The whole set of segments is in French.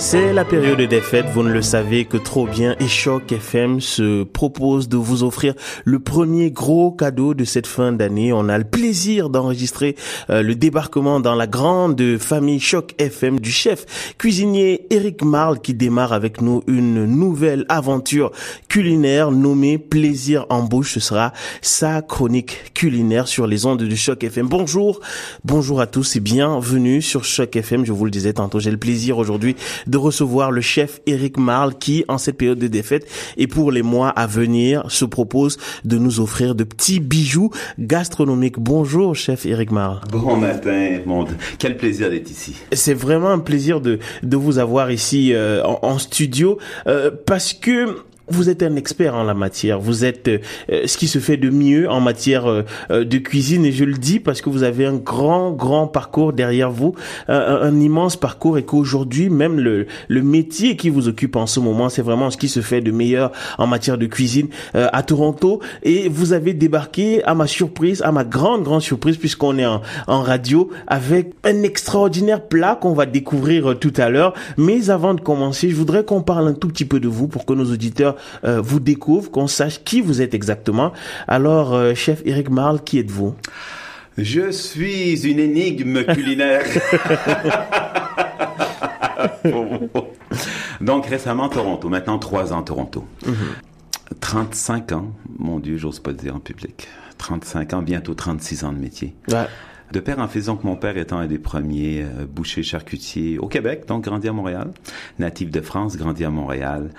C'est la période des fêtes, vous ne le savez que trop bien, et Choc FM se propose de vous offrir le premier gros cadeau de cette fin d'année. On a le plaisir d'enregistrer euh, le débarquement dans la grande famille Choc FM du chef cuisinier Eric Marle qui démarre avec nous une nouvelle aventure culinaire nommée Plaisir en bouche. Ce sera sa chronique culinaire sur les ondes du Choc FM. Bonjour, bonjour à tous et bienvenue sur Choc FM. Je vous le disais tantôt, j'ai le plaisir aujourd'hui de recevoir le chef Eric Marle qui, en cette période de défaite et pour les mois à venir, se propose de nous offrir de petits bijoux gastronomiques. Bonjour, chef Eric Marle. Bon matin, monde. Quel plaisir d'être ici. C'est vraiment un plaisir de, de vous avoir ici euh, en, en, studio euh, parce que vous êtes un expert en la matière. Vous êtes euh, ce qui se fait de mieux en matière euh, de cuisine et je le dis parce que vous avez un grand grand parcours derrière vous, un, immense parcours et qu'aujourd'hui même le, le métier qui vous occupe en ce moment, c'est vraiment ce qui se fait de meilleur en matière de cuisine euh, à Toronto et vous avez débarqué à ma surprise, à ma grande grande surprise puisqu'on est en, en radio avec un extraordinaire plat qu'on va découvrir tout à l'heure. Mais avant de commencer, je voudrais qu'on parle un tout petit peu de vous pour que nos auditeurs euh, vous découvre, qu'on sache qui vous êtes exactement. Alors, euh, chef Eric Marle, qui êtes-vous? Je suis une énigme culinaire. Donc récemment Toronto, maintenant trois ans Toronto. Mm -hmm. 35 ans, mon Dieu, j'ose pas le dire en public. 35 ans, bientôt 36 ans de métier. Ouais. De père en fils, donc mon père étant un des premiers euh, bouchers charcutiers au Québec, donc grandi à Montréal, natif de France, grandi à Montréal,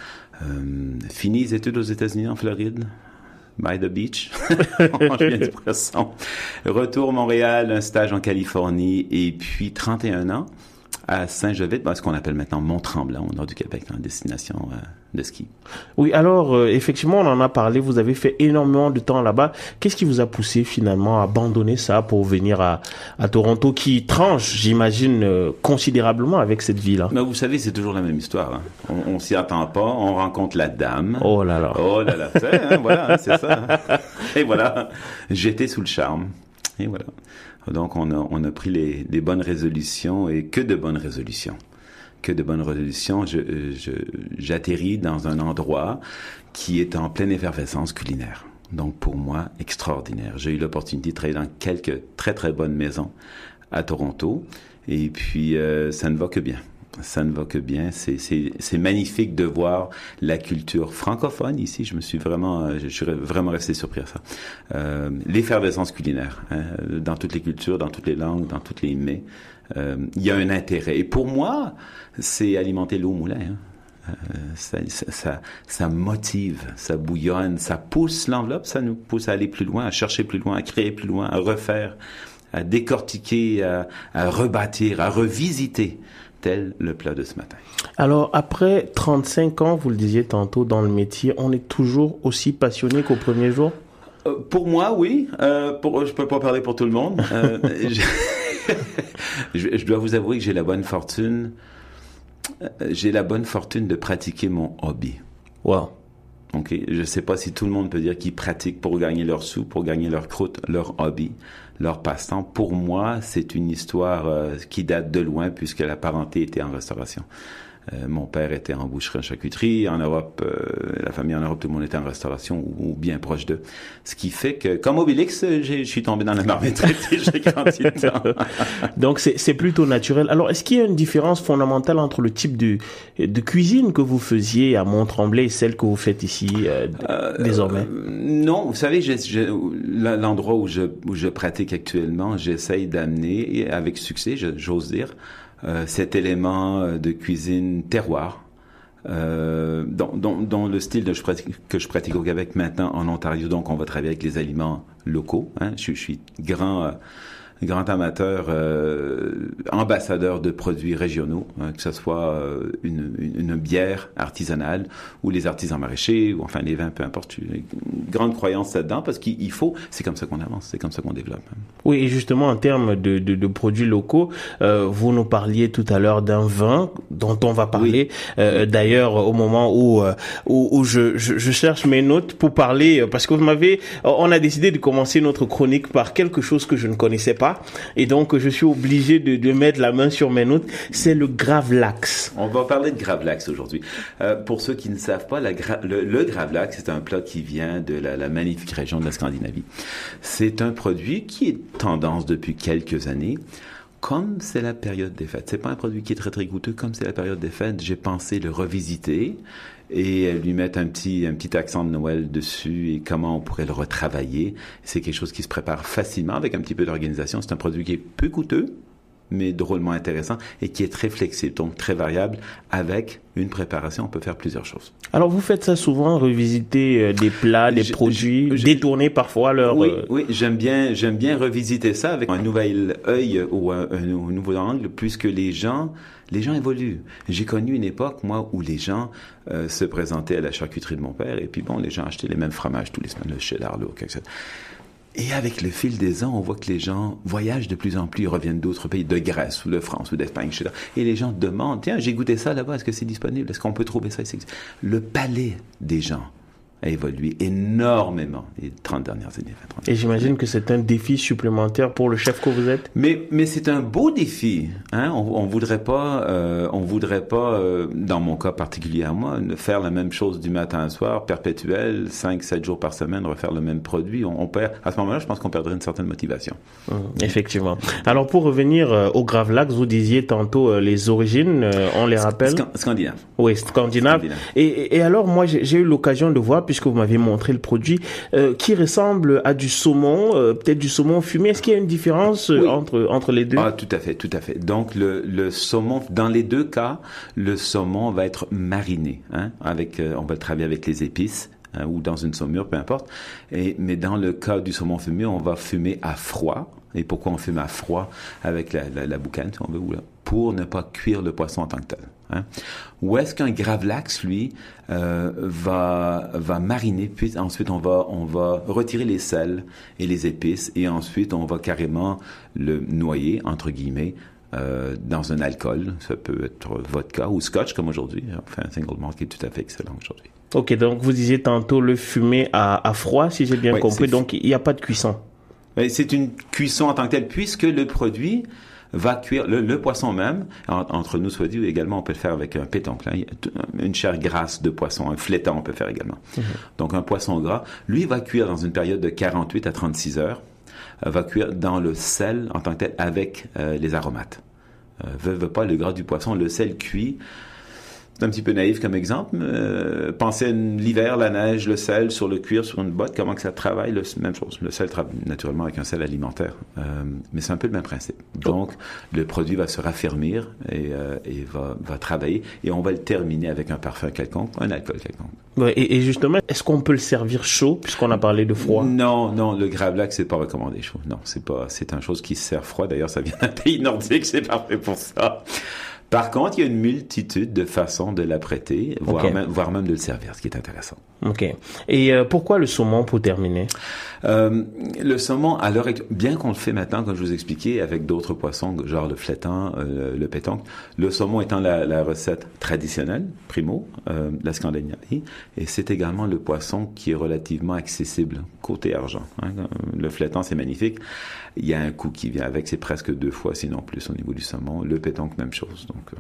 euh, fini les études aux États-Unis en Floride, by the beach, je viens du poisson. Retour Montréal, un stage en Californie et puis 31 ans à Saint-Jovite, ce qu'on appelle maintenant Mont-Tremblant, au nord du Québec, en destination euh, de ski. Oui, alors euh, effectivement, on en a parlé, vous avez fait énormément de temps là-bas. Qu'est-ce qui vous a poussé finalement à abandonner ça pour venir à, à Toronto, qui tranche, j'imagine, euh, considérablement avec cette ville-là Mais vous savez, c'est toujours la même histoire. Hein. On, on s'y attend pas, on rencontre la dame. Oh là là. Oh là là, hein, voilà, c'est ça. Et voilà, j'étais sous le charme. Et voilà. Donc, on a, on a pris les, les, bonnes résolutions et que de bonnes résolutions. Que de bonnes résolutions. Je, je, j'atterris dans un endroit qui est en pleine effervescence culinaire. Donc, pour moi, extraordinaire. J'ai eu l'opportunité de travailler dans quelques très, très bonnes maisons à Toronto. Et puis, euh, ça ne va que bien ça ne va que bien. C'est magnifique de voir la culture francophone ici. Je me suis vraiment, je suis vraiment resté surpris à ça. Euh, L'effervescence culinaire, hein, dans toutes les cultures, dans toutes les langues, dans toutes les mets. Euh, il y a un intérêt. Et pour moi, c'est alimenter l'eau au moulin. Hein. Euh, ça, ça, ça, motive, ça bouillonne, ça pousse l'enveloppe, ça nous pousse à aller plus loin, à chercher plus loin, à créer plus loin, à refaire, à décortiquer, à, à rebâtir, à revisiter tel le plat de ce matin. Alors, après 35 ans, vous le disiez tantôt dans le métier, on est toujours aussi passionné qu'au premier jour? Euh, Pour moi, oui. Euh, pour, je peux pas parler pour tout le monde. je, je, dois vous avouer que j'ai la bonne fortune, j'ai la bonne fortune de pratiquer mon hobby. Wow. Ok, je sais pas si tout le monde peut dire qu'ils pratiquent pour gagner leur sous, pour gagner leur croûte, leur hobby, leur passe-temps. Pour moi, c'est une histoire euh, qui date de loin puisque la parenté était en restauration. Euh, mon père était en boucherie en charcuterie. En Europe, euh, la famille en Europe, tout le monde était en restauration ou, ou bien proche d'eux. Ce qui fait que, comme Obélix, je suis tombé dans la marmite et j'ai grandi dedans. Donc, c'est plutôt naturel. Alors, est-ce qu'il y a une différence fondamentale entre le type de, de cuisine que vous faisiez à Mont-Tremblay et celle que vous faites ici euh, désormais? Non, vous savez, l'endroit où je, où je pratique actuellement, j'essaye d'amener, avec succès, j'ose dire, euh, cet élément de cuisine terroir, euh, dans, dans, le style que je pratique au Québec maintenant en Ontario. Donc, on va travailler avec les aliments locaux. Hein. Je, je, suis grand, grand amateur, euh, ambassadeur de produits régionaux, hein, que ce soit euh, une, une, bière artisanale ou les artisans maraîchers ou enfin les vins, peu importe. Une grande croyance là-dedans parce qu'il faut, c'est comme ça qu'on avance, c'est comme ça qu'on développe. Oui, et justement en termes de, de, de produits locaux, euh, vous nous parliez tout à l'heure d'un vin dont on va parler. Euh, d'ailleurs, au moment où euh, où, où je, je, je, cherche mes notes pour parler, parce que vous m'avez, on a décidé de commencer notre chronique par quelque chose que je ne connaissais pas et donc je suis obligé de, mettre la main sur mes notes. C'est le gravlax. On va parler de gravlax aujourd'hui. Euh, pour ceux qui ne savent pas, le, le, gravlax, c'est un plat qui vient de la, la magnifique région de la Scandinavie. C'est un produit qui est tendance depuis quelques années comme c'est la période des fêtes, c'est pas un produit qui est très très goûteux, comme c'est la période des fêtes, j'ai pensé le revisiter et lui mettre un petit un petit accent de Noël dessus et comment on pourrait le retravailler. C'est quelque chose qui se prépare facilement avec un petit peu d'organisation. C'est un produit qui est peu coûteux, mais drôlement intéressant et qui est très flexible, donc très variable. Avec une préparation, on peut faire plusieurs choses. Alors vous faites ça souvent, revisiter euh, des plats, des produits, détourner parfois leur. Oui, euh, oui, j'aime bien, j'aime bien revisiter ça avec un nouvel œil ou un, un, nouveau angle, puisque les gens, les gens évoluent. J'ai connu une époque moi où les gens euh, se présentaient à la charcuterie de mon père et puis bon, les gens achetaient les mêmes fromages tous les semaines, le cheddar, le chose. Et avec le fil des ans, on voit que les gens voyagent de plus en plus, ils reviennent d'autres pays, de Grèce ou de France ou d'Espagne, etc. Et les gens demandent, tiens, j'ai goûté ça là-bas, est-ce que c'est disponible? Est-ce qu'on peut trouver ça? Le palais des gens a évolué énormément les 30 dernières années. Et j'imagine que c'est un défi supplémentaire pour le chef que vous êtes. Mais mais c'est un beau défi. Hein? On, on voudrait pas, euh, on voudrait pas, euh, dans mon cas particulier à moi, faire la même chose du matin au soir, perpétuel, 5 7 jours par semaine, refaire le même produit. On, on perd à ce moment-là, je pense qu'on perdrait une certaine motivation. Mmh, effectivement. Alors pour revenir euh, au Gravlax, vous disiez tantôt euh, les origines, on les rappelle. Scandinave. Oui, scandinave. scandinave. Et, et alors moi j'ai eu l'occasion de voir puisque vous m'avez montré le produit, euh, qui ressemble à du saumon, euh, peut-être du saumon fumé. Est-ce qu'il y a une différence euh, oui. entre, entre les deux? Ah, tout à fait, tout à fait. Donc, le, le saumon, dans les deux cas, le saumon va être mariné. Hein, avec, euh, on va le travailler avec les épices. Hein, ou dans une saumure, peu importe. Et, mais dans le cas du saumon fumé, on va fumer à froid. Et pourquoi on fume à froid avec la, la, la boucane, si on veut, ou là, pour ne pas cuire le poisson en tant que tel. Hein. Ou est-ce qu'un gravlax, lui, euh, va, va mariner, puis ensuite on va, on va retirer les sels et les épices, et ensuite on va carrément le noyer, entre guillemets, euh, dans un alcool. Ça peut être vodka ou scotch, comme aujourd'hui. Enfin, un single malt qui est tout à fait excellent aujourd'hui. Ok, donc vous disiez tantôt le fumer à, à froid, si j'ai bien oui, compris. Donc il n'y a pas de cuisson. C'est une cuisson en tant que telle, puisque le produit va cuire le, le poisson même. En, entre nous soit dit, également, on peut le faire avec un pétanque, là, une chair grasse de poisson, un flétan, on peut faire également. Mm -hmm. Donc un poisson gras, lui va cuire dans une période de 48 à 36 heures, euh, va cuire dans le sel en tant que tel avec euh, les aromates. Euh, veut, veut pas le gras du poisson, le sel cuit un petit peu naïf comme exemple. Euh, pensez à l'hiver, la neige, le sel sur le cuir, sur une botte, comment que ça travaille, le, même chose. Le sel travaille naturellement avec un sel alimentaire, euh, mais c'est un peu le même principe. Donc, le produit va se raffermir et, euh, et va, va, travailler, et on va le terminer avec un parfum quelconque, un alcool quelconque. Ouais, et, et, justement, est-ce qu'on peut le servir chaud, puisqu'on a parlé de froid? Non, non, le gravlax, c'est pas recommandé chaud. Non, c'est pas, c'est un chose qui se sert froid. D'ailleurs, ça vient d'un pays nordique, c'est parfait pour ça. Par contre, il y a une multitude de façons de l'apprêter, voire, okay. même, voire même de le servir, ce qui est intéressant. Ok. Et euh, pourquoi le saumon pour terminer? Euh, Le saumon, à l'heure bien qu'on le fait maintenant, comme je vous expliquais, avec d'autres poissons, genre le flétan, euh, le pétanque, le saumon étant la, la recette traditionnelle, primo, euh, la Scandinavie, et c'est également le poisson qui est relativement accessible côté argent. Hein. Le flétan, c'est magnifique. Il y a un coût qui vient avec, c'est presque deux fois, sinon plus, au niveau du saumon. Le pétanque, même chose. Donc, euh,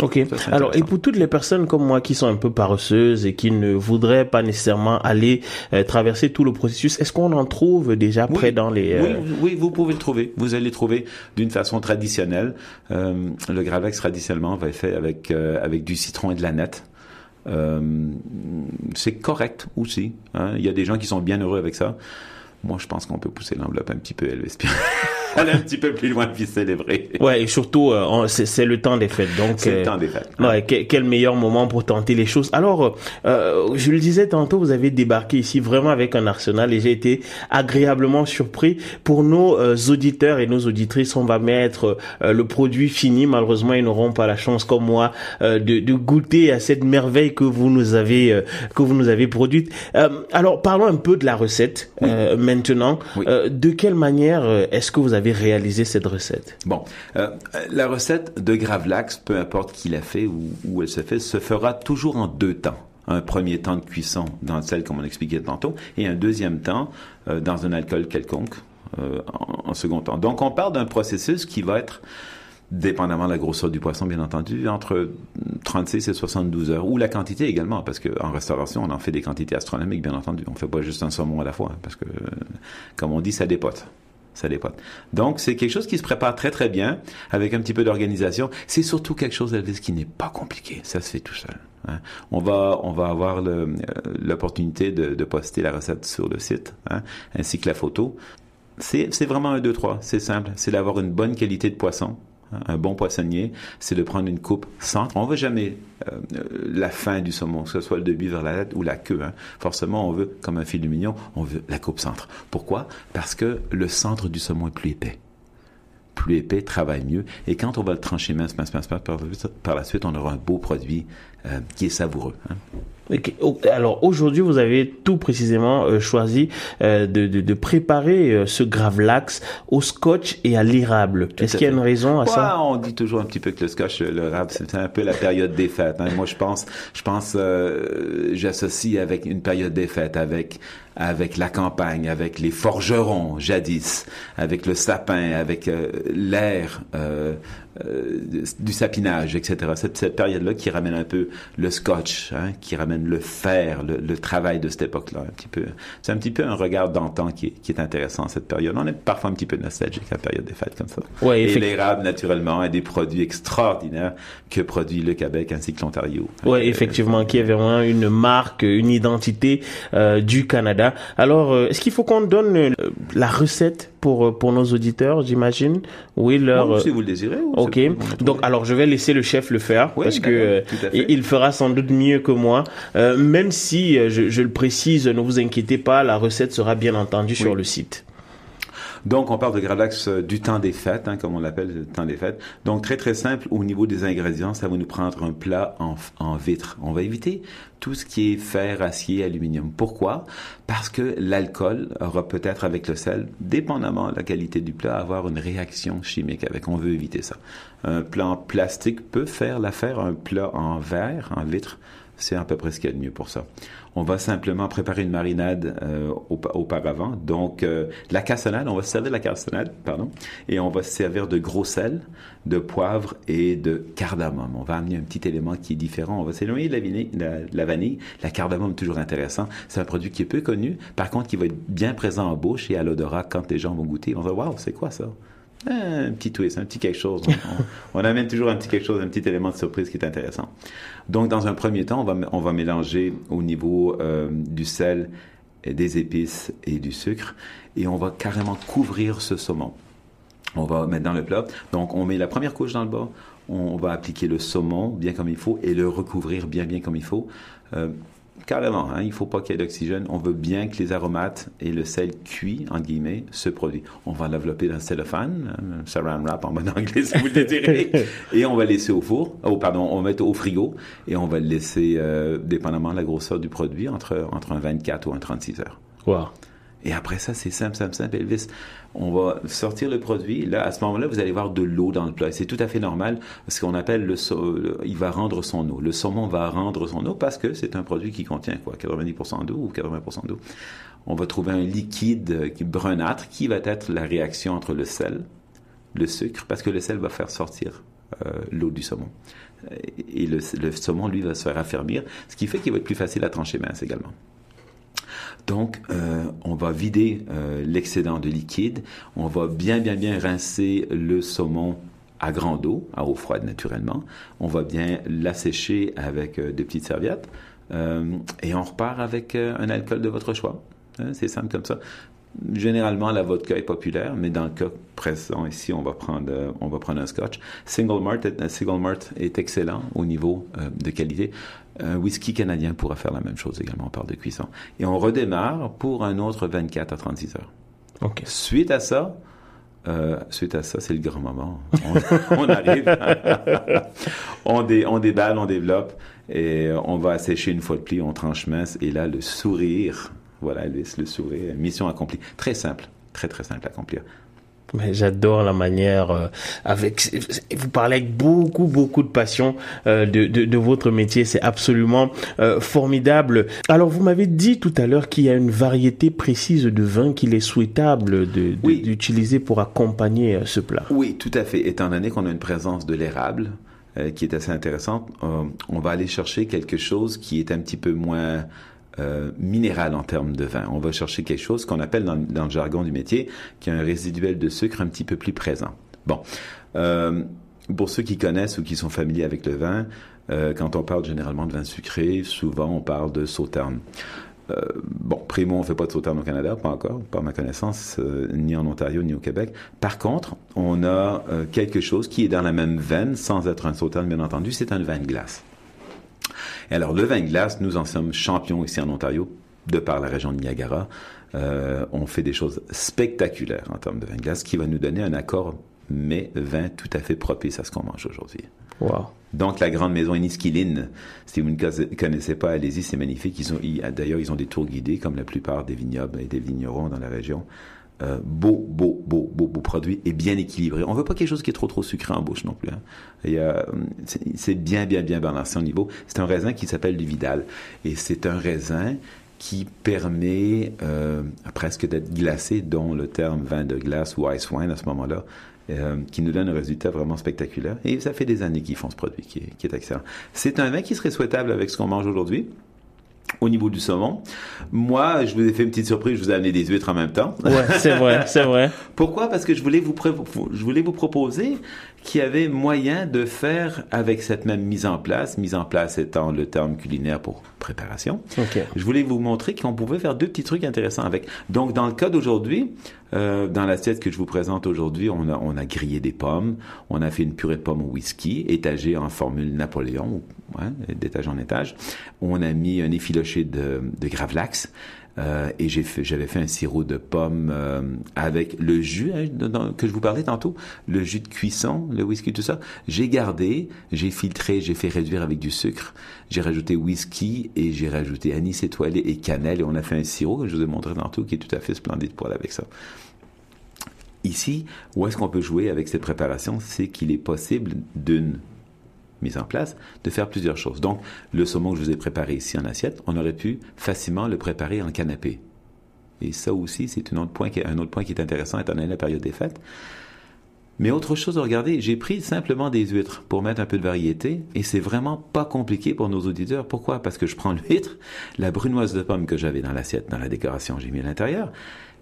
Ok. Alors, et pour toutes les personnes comme moi qui sont un peu paresseuses et qui ne voudraient pas nécessairement aller euh, traverser tout le processus, est-ce qu'on en trouve déjà oui, près dans les... Euh... Oui, oui, vous pouvez le trouver. Vous allez le trouver d'une façon traditionnelle. Euh, le Gravex, traditionnellement, va être fait avec, avec du citron et de la nette. C'est correct aussi. Hein. Il y a des gens qui sont bien heureux avec ça. Moi, je pense qu'on peut pousser l'enveloppe un petit peu, Elvis. aller un petit peu plus loin puis célébrer. Ouais, et surtout, euh, c'est le temps des fêtes. Donc, c'est le temps des fêtes. Ouais, quel, meilleur moment pour tenter les choses. Alors, euh, je le disais tantôt, vous avez débarqué ici vraiment avec un arsenal et j'ai été agréablement surpris. Pour nos auditeurs et nos auditrices, on va mettre le produit fini. Malheureusement, ils n'auront pas la chance, comme moi, de, de, goûter à cette merveille que vous nous avez que vous nous avez produite. alors, parlons un peu de la recette maintenant. de quelle manière est-ce que vous avez réalisé cette recette Bon, euh, la recette de Gravlax, peu importe qui l'a fait ou où elle se fait, se fera toujours en deux temps un premier temps de cuisson dans le sel, comme on expliquait tantôt, et un deuxième temps euh, dans un alcool quelconque euh, en, en, second temps. Donc, on part d'un processus qui va être, dépendamment de la grosseur du poisson, bien entendu, entre 36 et 72 heures, ou la quantité également, parce qu'en restauration, on en fait des quantités astronomiques, bien entendu. On fait pas juste un saumon à la fois, hein, parce que, comme on dit, ça dépote Donc, c'est quelque chose qui se prépare très, très bien, avec un petit peu d'organisation. C'est surtout quelque chose, Elvis, qui n'est pas compliqué. Ça se fait tout seul. Hein. On va, on va avoir euh, l'opportunité de, de, poster la recette sur le site, hein, ainsi que la photo. C'est vraiment un, deux, trois. C'est simple. C'est d'avoir une bonne qualité de poisson un bon poissonnier, c'est de prendre une coupe centre. On veut jamais euh, la fin du saumon, que ce soit le début vers la tête ou la queue. Hein. Forcément, on veut, comme un fil de mignon, on veut la coupe centre. Pourquoi? Parce que le centre du saumon est plus épais. Plus épais, travaille mieux. Et quand on va le trancher mince, mince, mince, par, la suite, on aura un beau produit euh, qui est savoureux. Hein. Alors aujourd'hui, vous avez tout précisément euh, choisi euh, de, de, de, préparer euh, ce gravlax au scotch et à l'érable. Est-ce qu'il y a une raison à ça? On dit toujours un petit peu que le scotch, l'érable, c'est un peu la période des fêtes. Hein. Moi, je pense, je pense, j'associe avec une période des fêtes, avec avec la campagne, avec les forgerons jadis, avec le sapin, avec l'air du sapinage, etc. Cette, cette période-là qui ramène un peu le scotch, hein, qui ramène le fer, le, travail de cette époque-là. Un petit peu, c'est un petit peu un regard d'antan qui, qui, est intéressant cette période. On est parfois un petit peu nostalgique à la période des fêtes comme ça. Ouais, et l'érable, naturellement, a des produits extraordinaires que produit le Québec ainsi que l'Ontario. Oui, effectivement, qui est vraiment une marque, une identité euh, du Canada. Alors, euh, est-ce qu'il faut qu'on donne euh, la recette pour pour nos auditeurs, j'imagine? Oui, leur. si vous le désirez. Ok. Donc, alors, je vais laisser le chef le faire parce que il fera sans doute mieux que moi. Euh, même si, euh, je, le précise, ne vous inquiétez pas, la recette sera bien entendu sur le site. Donc, on parle de Gravlax euh, du temps des fêtes, hein, comme on l'appelle, le temps des fêtes. Donc, très, très simple, au niveau des ingrédients, ça va nous prendre un plat en, en vitre. On va éviter tout ce qui est fer, acier, aluminium. Pourquoi? Parce que l'alcool aura peut-être avec le sel, dépendamment de la qualité du plat, avoir une réaction chimique avec. On veut éviter ça. Un plat en plastique peut faire l'affaire, un plat en verre, en vitre, c'est à peu près ce qu'il y a de mieux pour ça. On va simplement préparer une marinade euh, auparavant. Donc, euh, la cassonade, on va se servir de la cassonade, pardon, et on va se servir de gros sel, de poivre et de cardamome. On va amener un petit élément qui est différent. On va s'éloigner de la, vanille, la, vanille. La cardamome, toujours intéressant. C'est un produit qui est peu connu, par contre, qui va être bien présent en bouche et à l'odorat quand les gens vont goûter. On va dire, waouh, c'est quoi ça? Un petit twist, un petit quelque chose. On, amène toujours un petit quelque chose, un petit élément de surprise qui est intéressant. Donc, dans un premier temps, on va, on va mélanger au niveau euh, du sel, des épices et du sucre, et on va carrément couvrir ce saumon. On va mettre dans le plat. Donc, on met la première couche dans le bas, on va appliquer le saumon bien comme il faut et le recouvrir bien bien comme il faut. Euh, Carrément, hein, il faut pas qu'il y ait d'oxygène. On veut bien que les aromates et le sel cuit, en guillemets, se produisent. On va l'envelopper dans le cellophane, un saran wrap en bon anglais si vous le désirez, et on va laisser au four, oh pardon, on va mettre au frigo, et on va le laisser, euh, dépendamment de la grosseur du produit, entre, entre un 24 ou un 36 heures. Wow. Et après ça, c'est simple, simple, simple, Elvis. On va sortir le produit. Là, à ce moment-là, vous allez voir de l'eau dans le plat. C'est tout à fait normal. Ce qu'on appelle le, il va rendre son eau. Le saumon va rendre son eau parce que c'est un produit qui contient quoi, 90% d'eau ou 80% d'eau. On va trouver un liquide qui brunâtre qui va être la réaction entre le sel, le sucre, parce que le sel va faire sortir euh, l'eau du saumon. Et le, le, saumon, lui, va se faire affermir, ce qui fait qu'il va être plus facile à trancher mince également. Donc, euh, on va vider euh, l'excédent de liquide. On va bien, bien, bien rincer le saumon à grande eau, à eau froide naturellement. On va bien l'assécher avec euh, des petites serviettes. et on repart avec un alcool de votre choix. Hein, c'est simple comme ça. Généralement, la vodka est populaire, mais dans le cas présent ici, on va prendre, euh, on va prendre un scotch. Single malt, single malt est excellent au niveau euh, de qualité. Un whisky canadien pourra faire la même chose également. On parle de cuisson. Et on redémarre pour un autre 24 à 36 heures. Ok. Suite à ça, euh, suite à ça, c'est le grand moment. On, on arrive, on, dé, on déballe, on développe, et on va assécher une fois de pli, on tranche mince, et là, le sourire, voilà, Elvis, le sourire, mission accomplie. Très simple, très très simple à accomplir. Mais j'adore la manière euh, avec vous parlez avec beaucoup beaucoup de passion euh, de, de, de, votre métier c'est absolument euh, formidable alors vous m'avez dit tout à l'heure qu'il y a une variété précise de vin qu'il est souhaitable Oui. d'utiliser pour accompagner ce plat Oui, tout à fait. Étant donné qu'on a une présence de l'érable qui est assez intéressante, on va aller chercher quelque chose qui est un petit peu moins euh, minéral en termes de vin. On va chercher quelque chose qu'on appelle dans, le jargon du métier qui a un résiduel de sucre un petit peu plus présent. Bon, euh, pour ceux qui connaissent ou qui sont familiers avec le vin, euh, quand on parle généralement de vin sucré, souvent on parle de sauterne. Bon, primo, on fait pas de sauterne au Canada, pas encore, pas à ma connaissance, ni en Ontario, ni au Québec. Par contre, on a quelque chose qui est dans la même veine, sans être un sauterne, bien entendu, c'est un vin de glace. Et alors, le vin de glace, nous en sommes champions ici en Ontario, de par la région de Niagara. Euh, on fait des choses spectaculaires en termes de vin de glace, qui va nous donner un accord mais-vin tout à fait propice à ce qu'on mange aujourd'hui. wow Donc, la grande maison Enniskillen, si vous ne conna- connaissez pas, allez-y, c'est magnifique. Ils ont, d'ailleurs, ils ont des tours guidés, comme la plupart des vignobles et des vignerons dans la région. Euh, beau, beau, beau, beau, beau produit et bien équilibré. On veut pas quelque chose qui est trop, trop sucré en bouche non plus. Hein. Hum, c'est bien, bien, bien balancé au niveau. C'est un raisin qui s'appelle du Vidal. Et c'est un raisin qui permet euh, presque d'être glacé, dont le terme vin de glace ou ice wine à ce moment-là, euh, qui nous donne un résultat vraiment spectaculaire. Et ça fait des années qu'ils font ce produit, qui est excellent. C'est un vin qui serait souhaitable avec ce qu'on mange aujourd'hui. Au niveau du saumon, moi, je vous ai fait une petite surprise, je vous ai amené des huîtres en même temps. ouais c'est vrai c'est vrai. Pourquoi? Parce que je voulais vous, je voulais vous proposer qu'il y avait moyen de faire avec cette même mise en place, mise en place étant le terme culinaire pour préparation. ok Je voulais vous montrer qu'on pouvait faire deux petits trucs intéressants avec. Donc, dans le cas d'aujourd'hui, euh, dans l'assiette que je vous présente aujourd'hui, on a, on a grillé des pommes, on a fait une purée de pommes au whisky, étagée en formule Napoléon, d'étage en étage. On a mis un effiloché de, de gravlax. Euh, et j'avais fait un sirop de pommes euh, avec le jus hein, que je vous parlais tantôt, le jus de cuisson, le whisky, tout ça. J'ai gardé, j'ai filtré, j'ai fait réduire avec du sucre. J'ai rajouté whisky et j'ai rajouté anis étoilé et cannelle et on a fait un sirop que je vous ai montré tantôt qui est tout à fait splendide pour aller avec ça. Ici, où est-ce qu'on peut jouer avec cette préparation? C'est qu'il est possible d'une mise en place de faire plusieurs choses. Donc, le saumon que je vous ai préparé ici en assiette, on aurait pu facilement le préparer en canapé. Et ça aussi, c'est un autre point qui est, intéressant étant donné la période des fêtes. Mais autre chose à regarder, j'ai pris simplement des huîtres pour mettre un peu de variété et c'est vraiment pas compliqué pour nos auditeurs. Pourquoi? Parce que je prends l'huître, la brunoise de pomme que j'avais dans l'assiette, dans la décoration, j'ai mis à l'intérieur,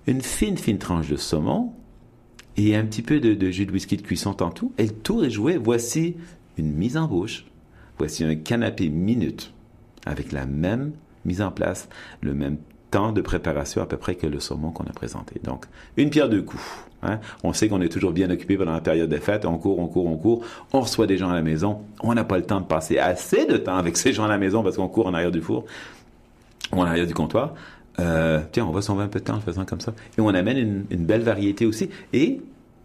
une fine, fine tranche de saumon et un petit peu de, de jus de whisky de cuisson tantôt et le tour est joué. Voici une mise en bouche. Voici un canapé minute avec la même mise en place, le même temps de préparation à peu près que le saumon qu'on a présenté. Donc, une pierre deux coups. Hein? On sait qu'on est toujours bien occupé pendant la période des fêtes. On court, on court, on court. On reçoit des gens à la maison. On n'a pas le temps de passer assez de temps avec ces gens à la maison parce qu'on court en arrière du four ou en arrière du comptoir. Euh, tiens, on va sauver un peu de temps en faisant comme ça. Et on amène une, une belle variété aussi. Et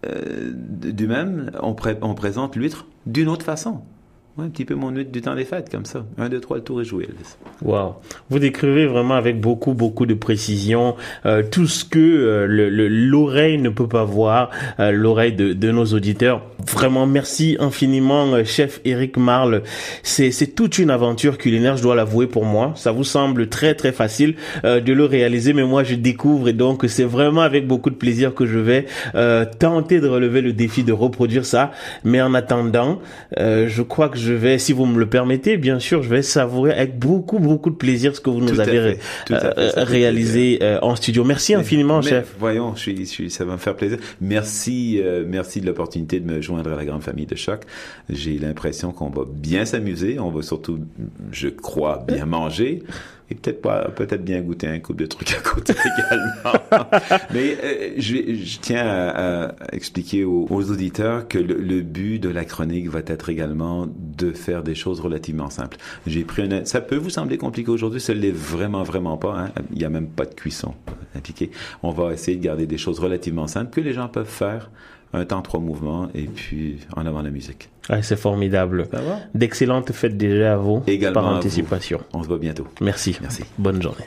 euh, du même, on, pré- on présente l'huître d'une autre façon. Ouais, un petit peu mon huître du temps des fêtes, comme ça. Un, deux, trois, le tour est joué. Wow. Vous décrivez vraiment avec beaucoup, beaucoup de précision euh, tout ce que euh, le- le- l'oreille ne peut pas voir, l'oreille de nos auditeurs. Vraiment, merci infiniment, euh, chef Eric Marle. C'est c'est toute une aventure culinaire, je dois l'avouer pour moi. Ça vous semble très, très facile euh, de le réaliser, mais moi, je découvre et donc c'est vraiment avec beaucoup de plaisir que je vais euh, tenter de relever le défi de reproduire ça. Mais en attendant, euh, je crois que je vais, si vous me le permettez, bien sûr, je vais savourer avec beaucoup, beaucoup de plaisir ce que vous nous Tout avez fait, euh, fait réalisé euh, en studio. Merci infiniment, Mais chef. Voyons, je suis, je suis- ça va me faire plaisir. Merci, euh, merci de l'opportunité de me joindre à la grande famille de Choc. J'ai l'impression qu'on va bien s'amuser. On va surtout, je crois, bien manger. et peut-être peut-être bien goûter un couple de trucs à côté également. Mais euh, je, tiens à, expliquer aux, auditeurs que le, but de la chronique va être également de faire des choses relativement simples. J'ai pris ça peut vous sembler compliqué aujourd'hui, ça l'est vraiment, vraiment pas. Hein? Il n'y a même pas de cuisson impliquée. On va essayer de garder des choses relativement simples que les gens peuvent faire un temps, trois mouvements, et puis en avant la musique. Ah, c'est formidable. D'excellentes fêtes déjà à vous, Également par anticipation. On se voit bientôt. Merci. Merci. Bonne journée.